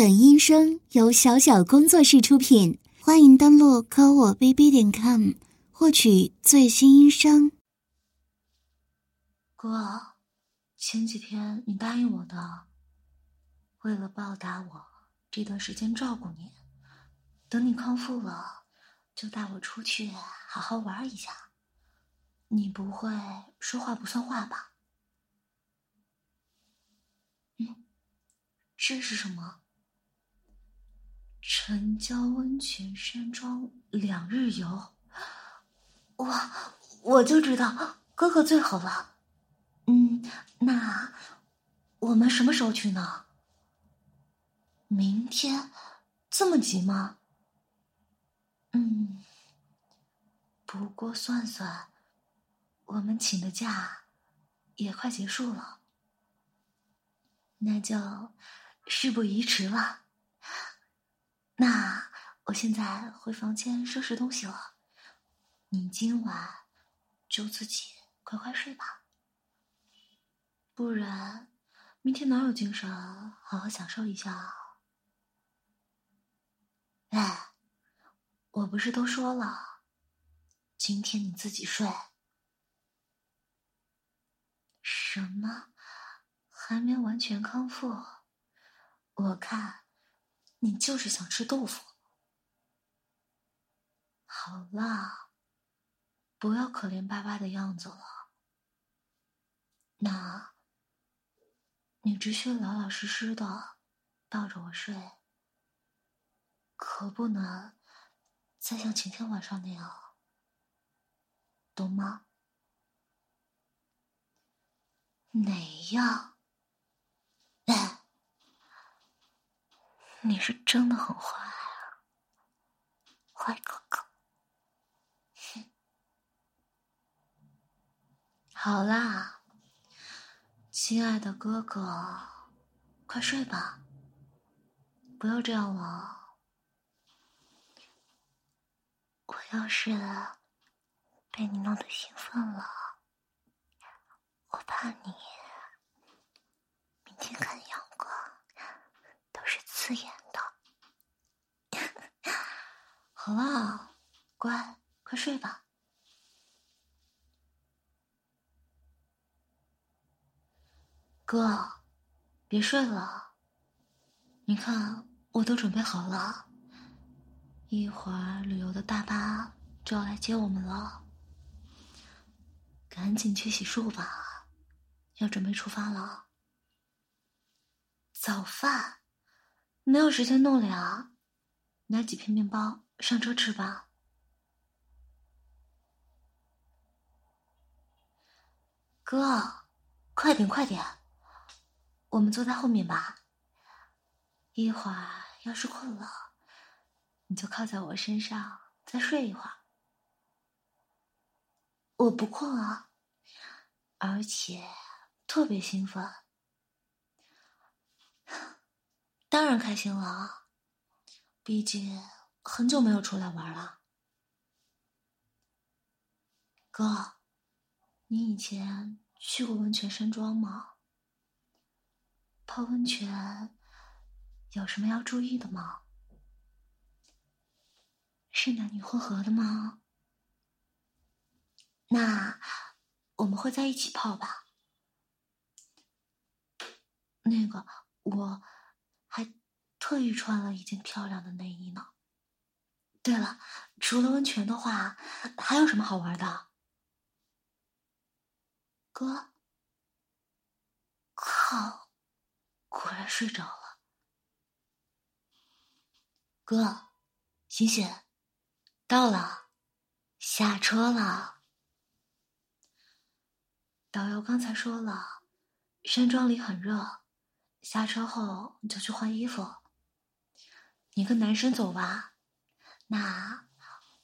本音声由小小工作室出品，欢迎登录科我 bb 点 com 获取最新音声。哥，前几天你答应我的，为了报答我这段时间照顾你，等你康复了，就带我出去好好玩一下。你不会说话不算话吧？嗯，这是什么？城郊温泉山庄两日游。哇，我就知道哥哥最好了。嗯，那我们什么时候去呢？明天？这么急吗？嗯，不过算算。我们请的假也快结束了，那就事不宜迟了。那我现在回房间收拾东西了，你今晚就自己快快睡吧，不然明天哪有精神好好享受一下啊？哎，我不是都说了，今天你自己睡。什么？还没完全康复？我看你就是想吃豆腐。好啦，不要可怜巴巴的样子了。那，你只需老老实实的抱着我睡，可不能再像前天晚上那样，懂吗？哪样？哎，你是真的很坏啊，坏哥哥。哼，好啦，亲爱的哥哥，快睡吧，不要这样了。我要是被你弄得兴奋了。我怕你明天看样都是刺眼的。好了，乖，快睡吧。哥，别睡了，你看我都准备好了，一会儿旅游的大巴就要来接我们了，赶紧去洗漱吧。要准备出发了，早饭没有时间弄了，拿几片面包上车吃吧。哥，快点快点，我们坐在后面吧。一会儿要是困了，你就靠在我身上再睡一会儿。我不困啊，而且。特别兴奋，当然开心了。毕竟很久没有出来玩了。哥，你以前去过温泉山庄吗？泡温泉有什么要注意的吗？是男女混合的吗？那我们会在一起泡吧？那个，我还特意穿了一件漂亮的内衣呢。对了，除了温泉的话，还有什么好玩的？哥，靠，果然睡着了。哥，醒醒，到了，下车了。导游刚才说了，山庄里很热。下车后你就去换衣服。你跟男生走吧，那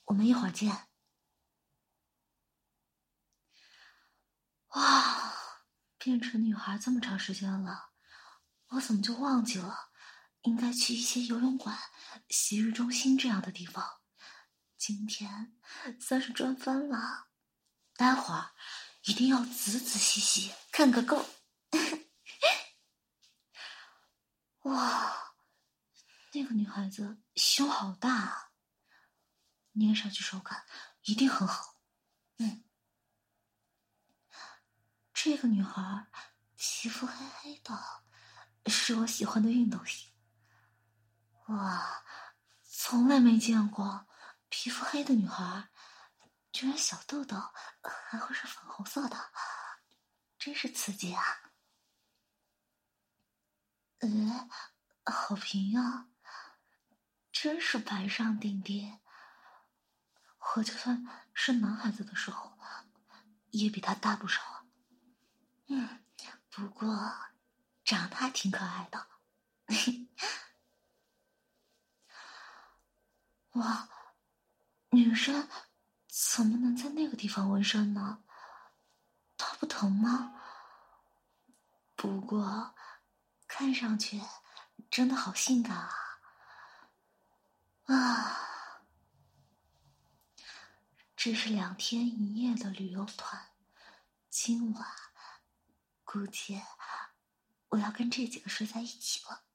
我们一会儿见。哇，变成女孩这么长时间了，我怎么就忘记了应该去一些游泳馆、洗浴中心这样的地方？今天算是赚翻了，待会儿一定要仔仔细细看个够。哇，那个女孩子胸好大啊，捏上去手感一定很好。嗯，这个女孩皮肤黑黑的，是我喜欢的运动型。哇，从来没见过皮肤黑的女孩，居然小痘痘还会是粉红色的，真是刺激啊！呃，好平啊。真是白上顶点。我就算是男孩子的时候，也比他大不少。嗯，不过长得还挺可爱的。哇，女生怎么能在那个地方纹身呢？他不疼吗？不过看上去真的好性感啊！啊，这是两天一夜的旅游团，今晚估计我要跟这几个睡在一起了。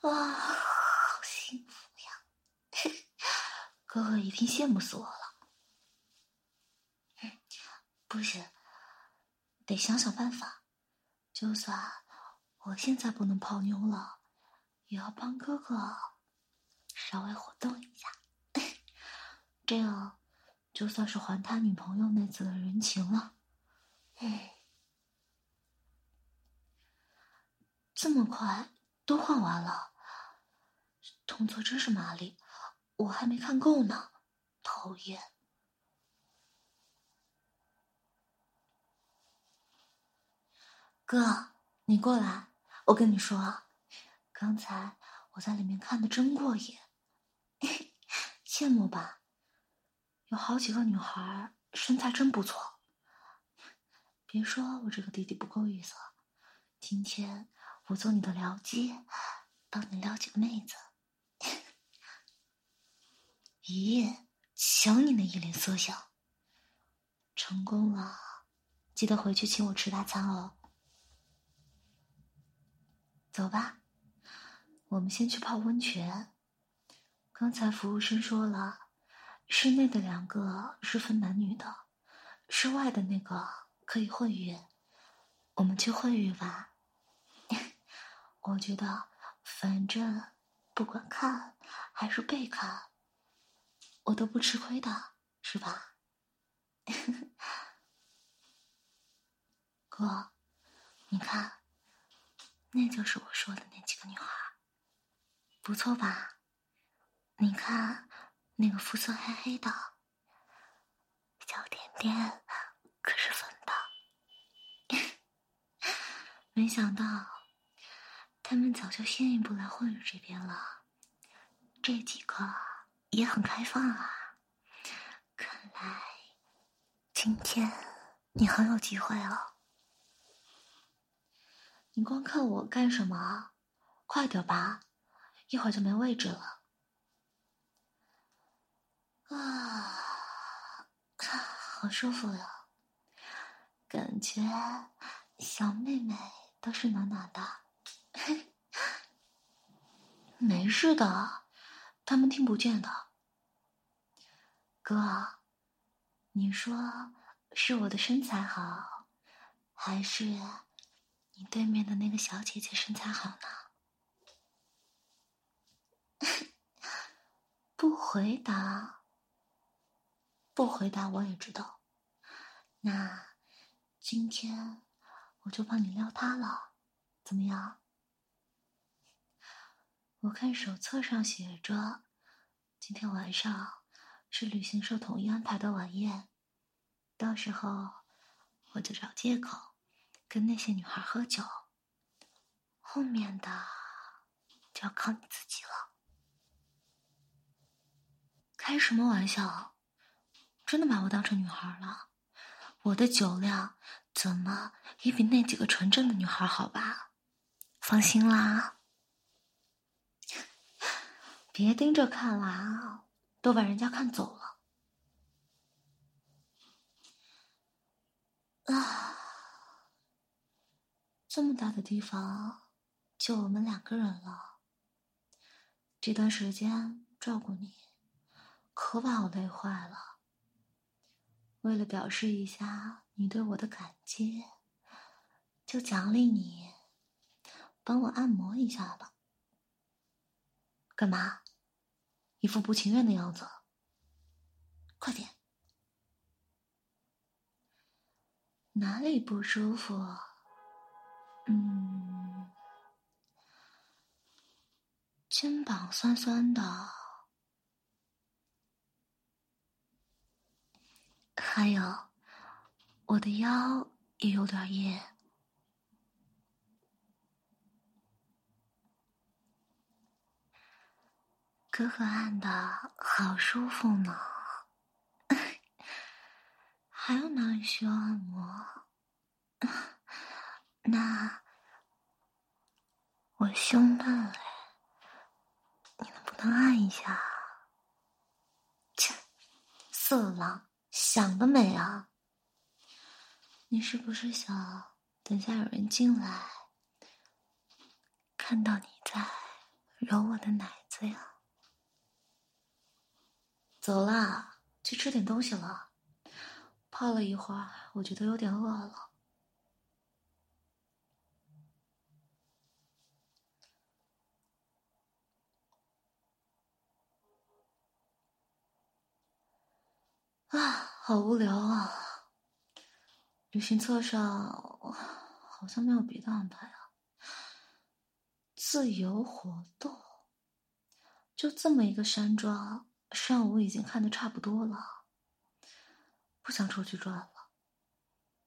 啊，好幸福呀！哥哥一定羡慕死我了。不行，得想想办法。就算我现在不能泡妞了，也要帮哥哥。稍微活动一下，这样就算是还他女朋友那次的人情了。哎，这么快都换完了，动作真是麻利，我还没看够呢，讨厌！哥，你过来，我跟你说，刚才我在里面看的真过瘾。羡慕吧？有好几个女孩身材真不错。别说我这个弟弟不够意思，今天我做你的僚机，帮你撩几个妹子。咦，瞧你那一脸色相。成功了，记得回去请我吃大餐哦。走吧，我们先去泡温泉。刚才服务生说了，室内的两个是分男女的，室外的那个可以混浴，我们去混浴吧。我觉得，反正不管看还是被看，我都不吃亏的，是吧？哥，你看，那就是我说的那几个女孩，不错吧？你看，那个肤色黑黑的小点点，可是粉的。没想到，他们早就先一步来混入这边了。这几个也很开放啊。看来今天你很有机会哦。你光看我干什么？快点吧，一会儿就没位置了。啊，好舒服呀！感觉小妹妹都是暖暖的。没事的，他们听不见的。哥，你说是我的身材好，还是你对面的那个小姐姐身材好呢？不回答。不回答我也知道，那今天我就帮你撩她了，怎么样？我看手册上写着，今天晚上是旅行社统一安排的晚宴，到时候我就找借口跟那些女孩喝酒，后面的就要靠你自己了。开什么玩笑？真的把我当成女孩了？我的酒量怎么也比那几个纯正的女孩好吧？放心啦，别盯着看啦，都把人家看走了。啊，这么大的地方，就我们两个人了，这段时间照顾你，可把我累坏了。为了表示一下你对我的感激，就奖励你，帮我按摩一下吧。干嘛？一副不情愿的样子。快点！哪里不舒服？嗯，肩膀酸酸的。还有，我的腰也有点硬，哥哥按的好舒服呢。还有哪里需要按摩？那我胸闷哎，你能不能按一下？切，色狼！想得美啊！你是不是想等下有人进来，看到你在揉我的奶子呀？走啦，去吃点东西了。泡了一会儿，我觉得有点饿了。啊，好无聊啊！旅行册上好像没有别的安排啊。自由活动，就这么一个山庄，上午已经看的差不多了，不想出去转了，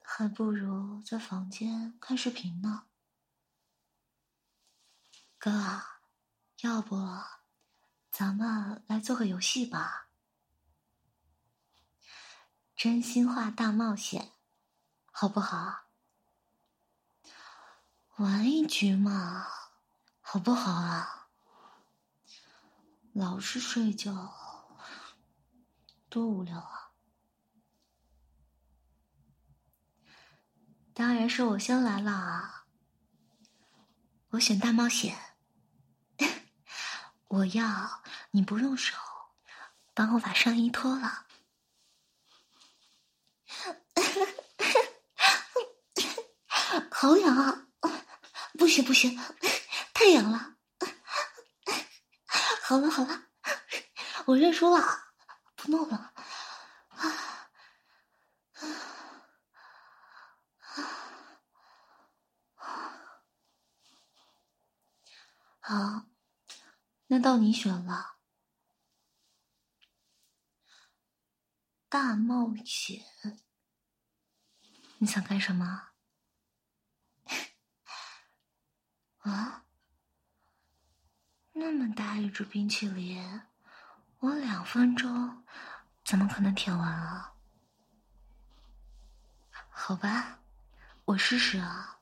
还不如在房间看视频呢。哥，要不咱们来做个游戏吧？真心话大冒险，好不好？玩一局嘛，好不好啊？老是睡觉，多无聊啊！当然是我先来了，我选大冒险。我要你不用手，帮我把上衣脱了。好痒啊！不行不行，太痒了。好了好了，我认输了，不弄了。好，那到你选了。大冒险，你想干什么？啊，那么大一只冰淇淋，我两分钟怎么可能舔完啊？好吧，我试试啊。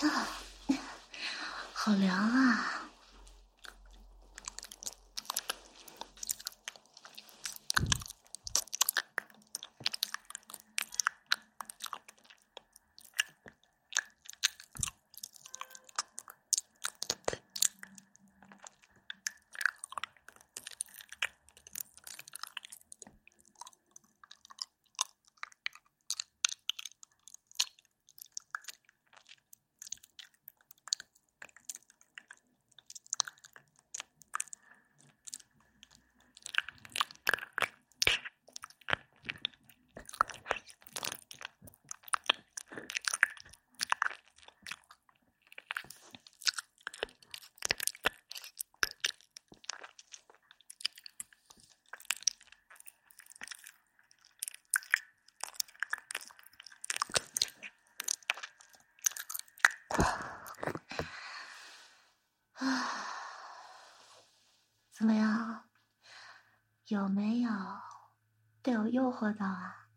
啊，好凉啊！怎么样？有没有被我诱惑到啊？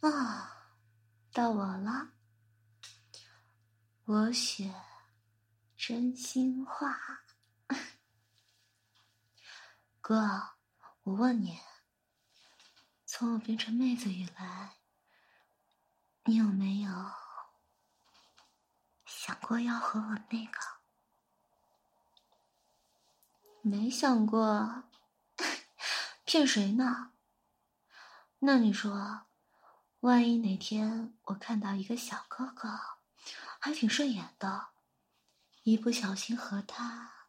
啊，到我了。我选真心话。哥，我问你，从我变成妹子以来，你有没有想过要和我那个？没想过，骗谁呢？那你说，万一哪天我看到一个小哥哥，还挺顺眼的，一不小心和他，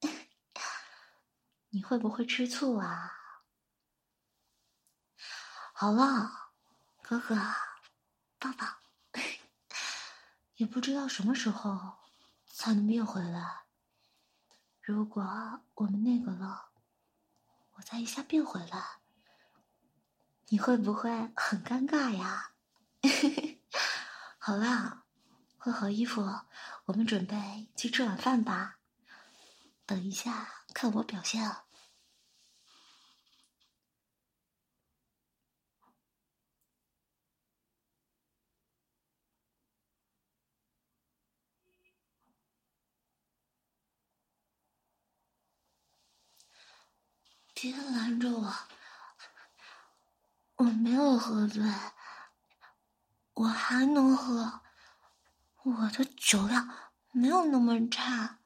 你会不会吃醋啊？好了，哥哥，抱抱。也不知道什么时候才能变回来。如果我们那个了，我再一下变回来，你会不会很尴尬呀？好啦，换好衣服，我们准备去吃晚饭吧。等一下，看我表现。别拦着我！我没有喝醉，我还能喝，我的酒量没有那么差。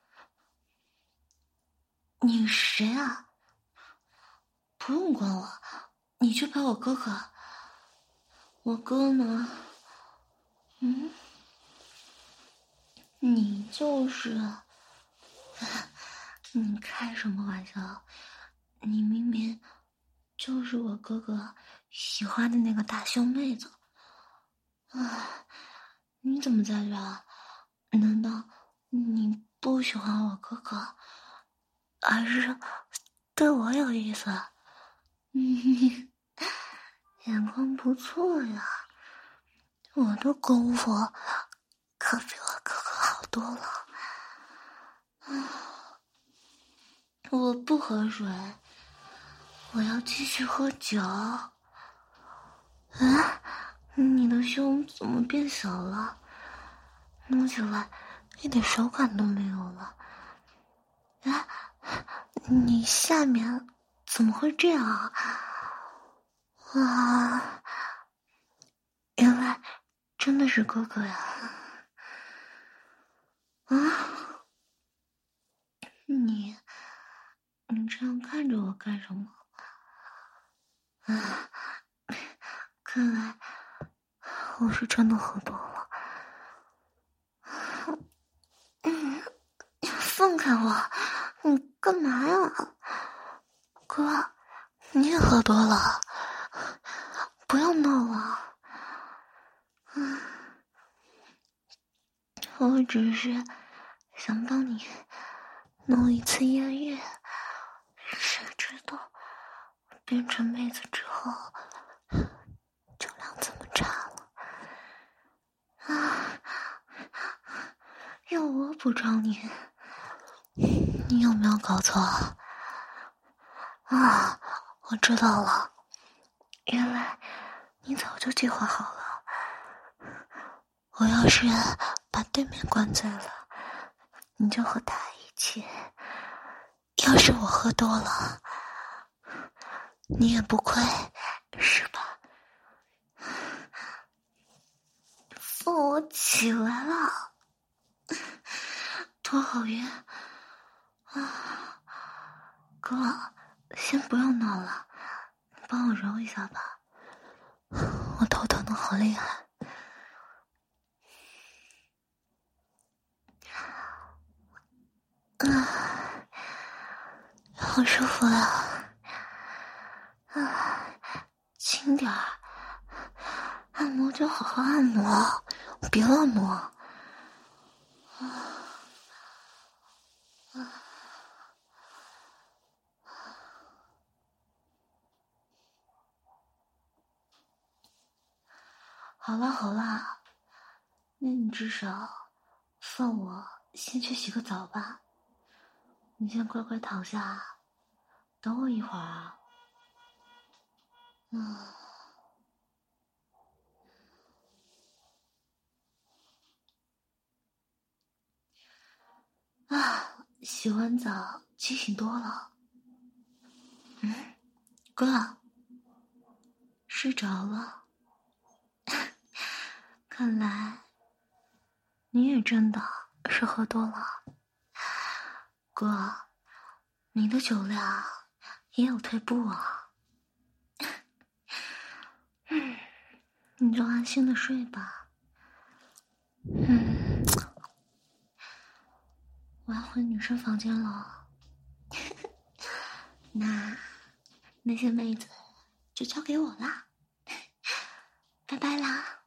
你谁啊？不用管我，你去陪我哥哥。我哥呢？嗯？你就是？你开什么玩笑？你明明就是我哥哥喜欢的那个大胸妹子，啊！你怎么在这？难道你不喜欢我哥哥，而是对我有意思？嗯 眼光不错呀，我的功夫可比我哥哥好多了。啊！我不喝水。我要继续喝酒。啊，你的胸怎么变小了？摸起来一点手感都没有了。啊，你下面怎么会这样啊？哇，原来真的是哥哥呀！啊，你你这样看着我干什么？啊，看来我是真的喝多了。放开我！你干嘛呀，哥？你也喝多了，不要闹了。我只是想帮你弄一次艳遇。变成妹子之后，酒量这么差了啊！要我补偿你？你有没有搞错啊？我知道了，原来你早就计划好了。我要是把对面灌醉了，你就和他一起；要是我喝多了，你也不亏，是吧？放我起来了，头好晕啊！哥，先不要闹了，帮我揉一下吧，我头疼的好厉害，啊，好舒服啊！啊，轻点儿，按摩就好好按摩，别乱摸。啊啊！好了好了，那你至少放我先去洗个澡吧。你先乖乖躺下，等我一会儿啊。啊啊！洗完澡清醒多了。嗯，哥，睡着了。看来你也真的是喝多了。哥，你的酒量也有退步啊。嗯，你就安心的睡吧。嗯，我要回女生房间了。那那些妹子就交给我啦。拜拜啦。